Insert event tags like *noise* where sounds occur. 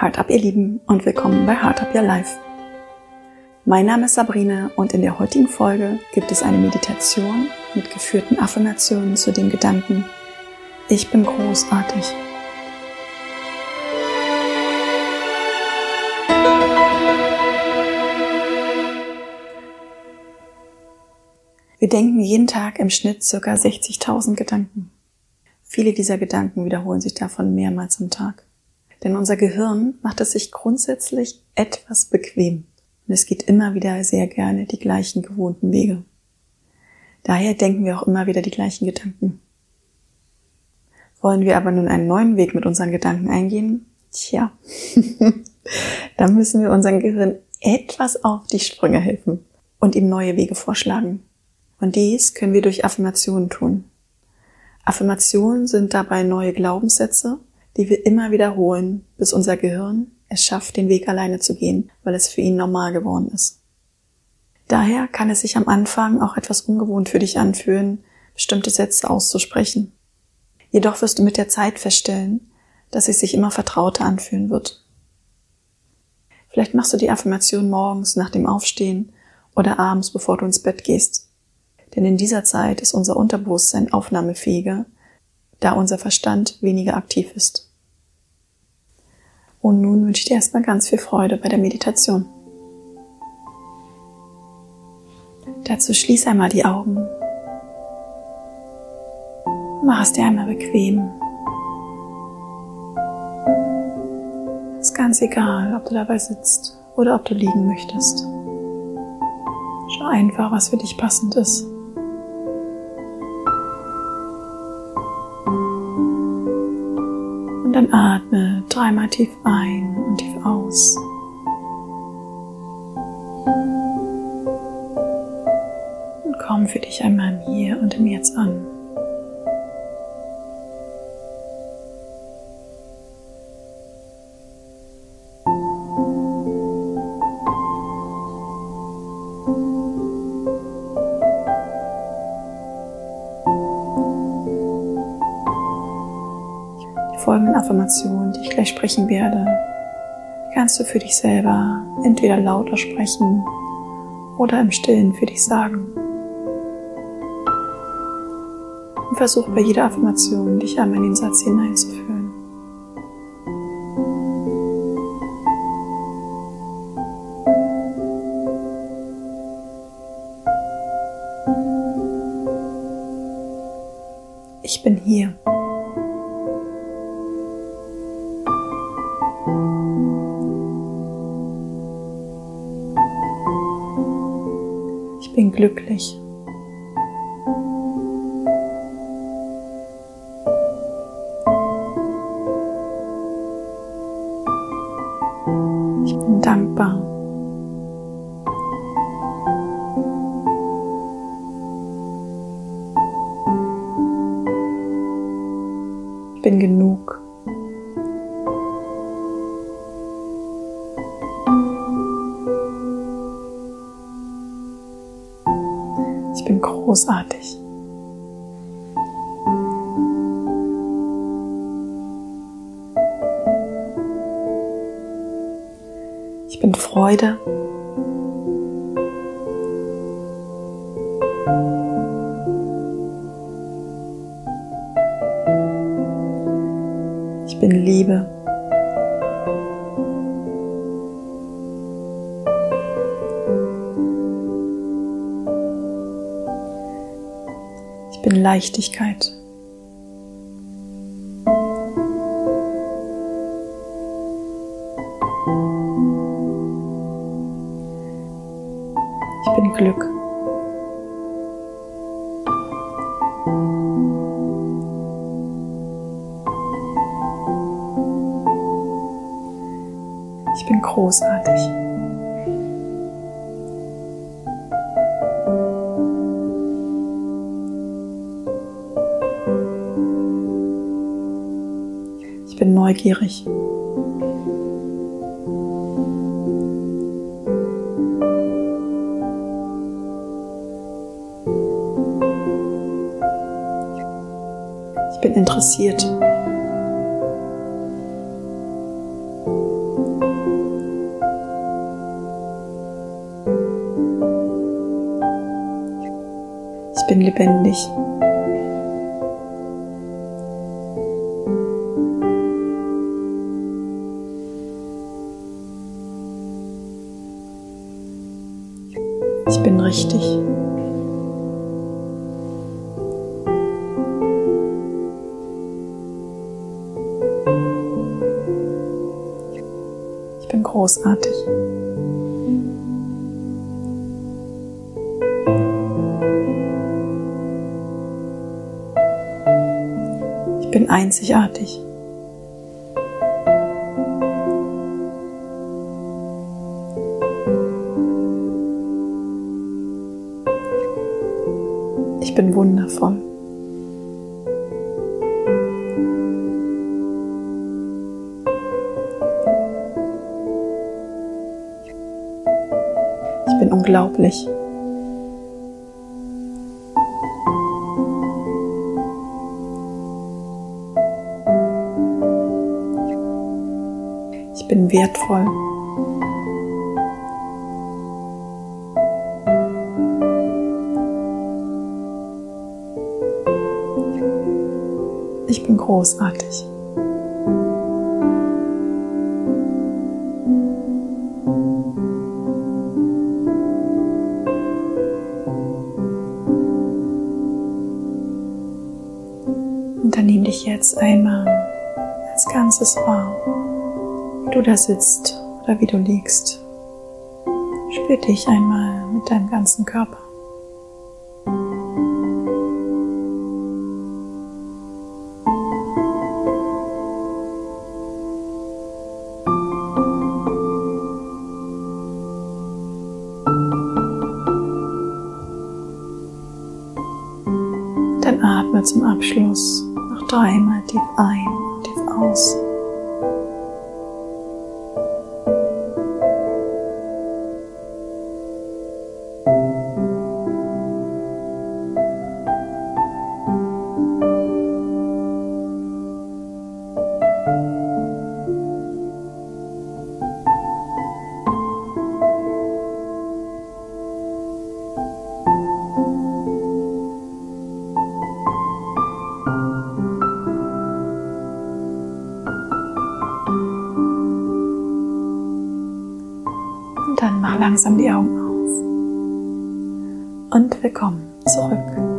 Heart Up, ihr Lieben, und willkommen bei Heart Up Your Life. Mein Name ist Sabrina und in der heutigen Folge gibt es eine Meditation mit geführten Affirmationen zu dem Gedanken, ich bin großartig. Wir denken jeden Tag im Schnitt circa 60.000 Gedanken. Viele dieser Gedanken wiederholen sich davon mehrmals am Tag. Denn unser Gehirn macht es sich grundsätzlich etwas bequem. Und es geht immer wieder sehr gerne die gleichen gewohnten Wege. Daher denken wir auch immer wieder die gleichen Gedanken. Wollen wir aber nun einen neuen Weg mit unseren Gedanken eingehen? Tja, *laughs* dann müssen wir unserem Gehirn etwas auf die Sprünge helfen und ihm neue Wege vorschlagen. Und dies können wir durch Affirmationen tun. Affirmationen sind dabei neue Glaubenssätze, die wir immer wiederholen, bis unser Gehirn es schafft, den Weg alleine zu gehen, weil es für ihn normal geworden ist. Daher kann es sich am Anfang auch etwas ungewohnt für dich anfühlen, bestimmte Sätze auszusprechen. Jedoch wirst du mit der Zeit feststellen, dass es sich immer vertrauter anfühlen wird. Vielleicht machst du die Affirmation morgens nach dem Aufstehen oder abends, bevor du ins Bett gehst. Denn in dieser Zeit ist unser Unterbewusstsein aufnahmefähiger da unser Verstand weniger aktiv ist. Und nun wünsche ich dir erstmal ganz viel Freude bei der Meditation. Dazu schließ einmal die Augen. Mach es dir einmal bequem. Ist ganz egal, ob du dabei sitzt oder ob du liegen möchtest. Schau einfach, was für dich passend ist. Und dann atme dreimal tief ein und tief aus. Und komm für dich einmal Hier und im Jetzt an. Folgenden Affirmationen, die ich gleich sprechen werde, kannst du für dich selber entweder lauter sprechen oder im Stillen für dich sagen. Und versuche bei jeder Affirmation dich einmal in den Satz hineinzuführen. Ich bin hier. Ich bin glücklich. Großartig. Ich bin Freude. Ich bin Liebe. Leichtigkeit. Ich bin Glück. Ich bin großartig. bin neugierig. Ich bin interessiert. Ich bin lebendig. Ich bin richtig. Ich bin großartig. Ich bin einzigartig. Ich bin wundervoll. Ich bin unglaublich. Ich bin wertvoll. Ich bin großartig. Und dann nimm dich jetzt einmal als Ganzes wahr, wie du da sitzt oder wie du liegst. Spür dich einmal mit deinem ganzen Körper. Dann atme zum Abschluss noch dreimal tief ein tief aus. Langsam die Augen auf. Und willkommen zurück.